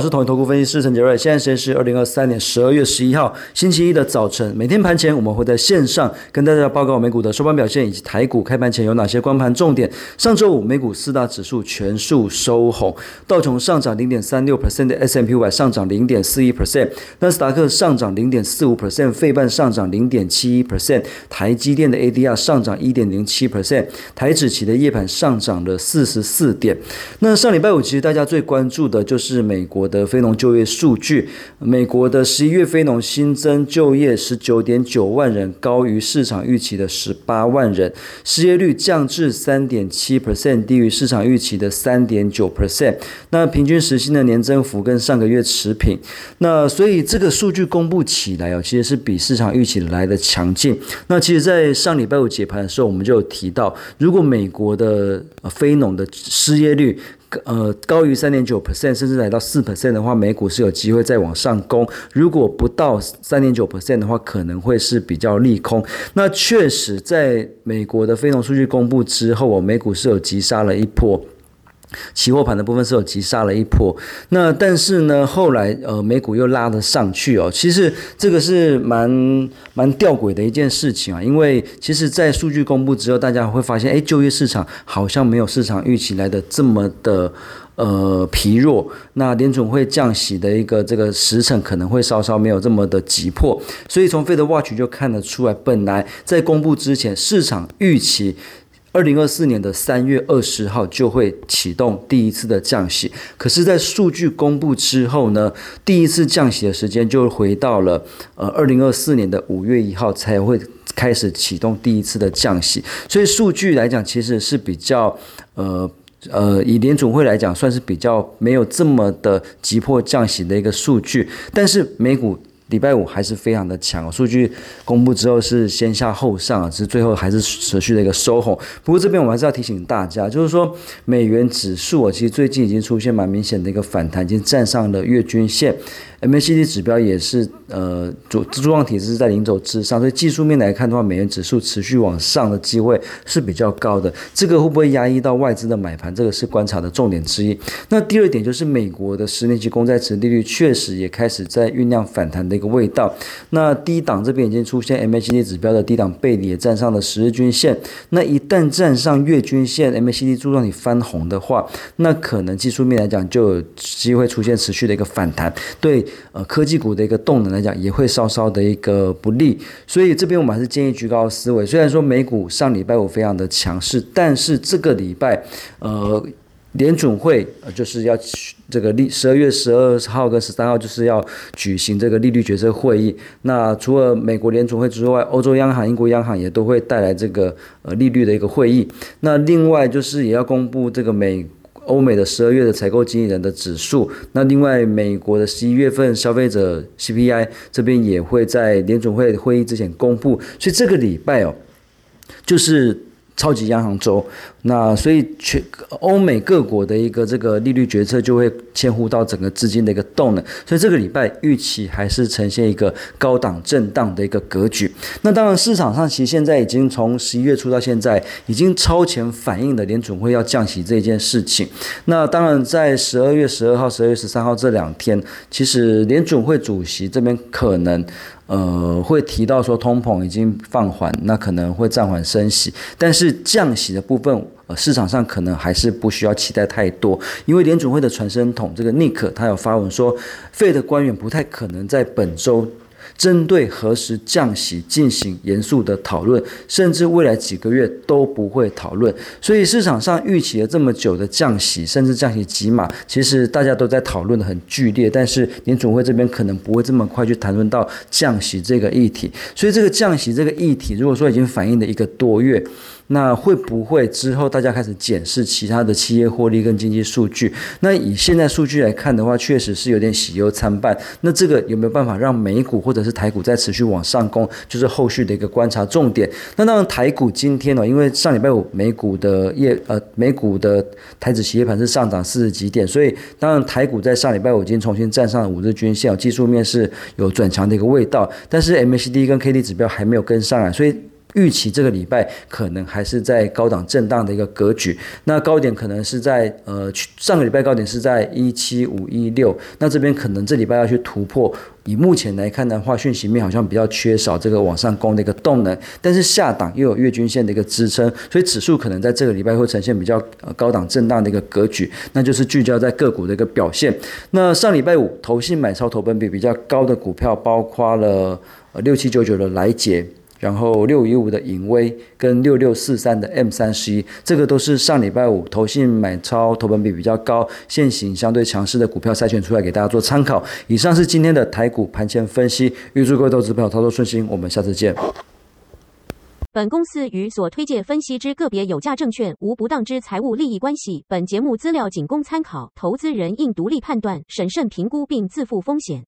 我是统一投顾分析师陈杰瑞。现在时间是二零二三年十二月十一号星期一的早晨。每天盘前我们会在线上跟大家报告美股的收盘表现，以及台股开盘前有哪些光盘重点。上周五美股四大指数全数收红，道琼上涨零点三六 percent 的 smpy 上涨零点四一 percent，纳斯达克上涨零点四五 percent，费半上涨零点七一 percent，台积电的 A D R 上涨一点零七 percent，台指期的夜盘上涨了四十四点。那上礼拜五其实大家最关注的就是美国的非农就业数据。美国的十一月非农新增就业十九点九万人，高于市场预期的十八万人。失业率降至三点七 percent，低于市场预期的三点九 percent。那平均时薪的年增幅跟上个月持平。那所以这个数据公布起来哦，其实是比市场预期来的强劲。那其实，在上礼拜五解盘的时候，我们就有提到，如果美国的非农的失业率呃，高于三点九 percent，甚至来到四 percent 的话，美股是有机会再往上攻。如果不到三点九 percent 的话，可能会是比较利空。那确实，在美国的非农数据公布之后，我美股是有急杀了一波。期货盘的部分是有急杀了一波，那但是呢，后来呃美股又拉了上去哦。其实这个是蛮蛮吊诡的一件事情啊，因为其实，在数据公布之后，大家会发现，哎，就业市场好像没有市场预期来的这么的呃疲弱。那联总会降息的一个这个时程可能会稍稍没有这么的急迫，所以从费德 watch 就看得出来，本来在公布之前，市场预期。二零二四年的三月二十号就会启动第一次的降息，可是，在数据公布之后呢，第一次降息的时间就回到了呃二零二四年的五月一号才会开始启动第一次的降息，所以数据来讲其实是比较呃呃以联总会来讲算是比较没有这么的急迫降息的一个数据，但是美股。礼拜五还是非常的强，数据公布之后是先下后上啊，只是最后还是持续的一个收红。不过这边我还是要提醒大家，就是说美元指数啊，其实最近已经出现蛮明显的一个反弹，已经站上了月均线。MACD 指标也是呃主柱状体是在零轴之上，所以技术面来看的话，美元指数持续往上的机会是比较高的。这个会不会压抑到外资的买盘？这个是观察的重点之一。那第二点就是美国的十年期公债值利率确实也开始在酝酿反弹的个味道。那低档这边已经出现 MACD 指标的低档背离，也站上了十日均线。那一旦站上月均线，MACD 柱状体翻红的话，那可能技术面来讲就有机会出现持续的一个反弹。对。呃，科技股的一个动能来讲，也会稍稍的一个不利，所以这边我们还是建议居高思维。虽然说美股上礼拜五非常的强势，但是这个礼拜，呃，联准会就是要这个利十二月十二号跟十三号就是要举行这个利率决策会议。那除了美国联准会之外，欧洲央行、英国央行也都会带来这个呃利率的一个会议。那另外就是也要公布这个美。欧美的十二月的采购经理人的指数，那另外美国的十一月份消费者 CPI 这边也会在联总会会议之前公布，所以这个礼拜哦，就是。超级央行周，那所以全欧美各国的一个这个利率决策就会牵乎到整个资金的一个动能，所以这个礼拜预期还是呈现一个高档震荡的一个格局。那当然市场上其实现在已经从十一月初到现在，已经超前反映了联准会要降息这件事情。那当然在十二月十二号、十二月十三号这两天，其实联准会主席这边可能。呃，会提到说通膨已经放缓，那可能会暂缓升息，但是降息的部分，呃，市场上可能还是不需要期待太多，因为联准会的传声筒这个 Nick 他有发文说，费的官员不太可能在本周。针对何时降息进行严肃的讨论，甚至未来几个月都不会讨论。所以市场上预期了这么久的降息，甚至降息几码，其实大家都在讨论的很剧烈。但是联总会这边可能不会这么快去谈论到降息这个议题。所以这个降息这个议题，如果说已经反映了一个多月。那会不会之后大家开始检视其他的企业获利跟经济数据？那以现在数据来看的话，确实是有点喜忧参半。那这个有没有办法让美股或者是台股在持续往上攻？就是后续的一个观察重点。那当然台股今天呢，因为上礼拜五美股的业呃美股的台指企业盘是上涨四十几点，所以当然台股在上礼拜五已经重新站上了五日均线，技术面是有转强的一个味道。但是 MACD 跟 KD 指标还没有跟上来，所以。预期这个礼拜可能还是在高档震荡的一个格局，那高点可能是在呃上个礼拜高点是在一七五一六，那这边可能这礼拜要去突破。以目前来看的话，讯息面好像比较缺少这个往上攻的一个动能，但是下档又有月均线的一个支撑，所以指数可能在这个礼拜会呈现比较呃高档震荡的一个格局，那就是聚焦在个股的一个表现。那上礼拜五投信买超投本比比较高的股票，包括了呃六七九九的来捷。然后六一五的影威跟六六四三的 M 三十一，这个都是上礼拜五投信买超投本比比较高、现行相对强势的股票筛选出来给大家做参考。以上是今天的台股盘前分析，预祝各位投资朋友操作顺心，我们下次见。本公司与所推介分析之个别有价证券无不当之财务利益关系，本节目资料仅供参考，投资人应独立判断、审慎评估并自负风险。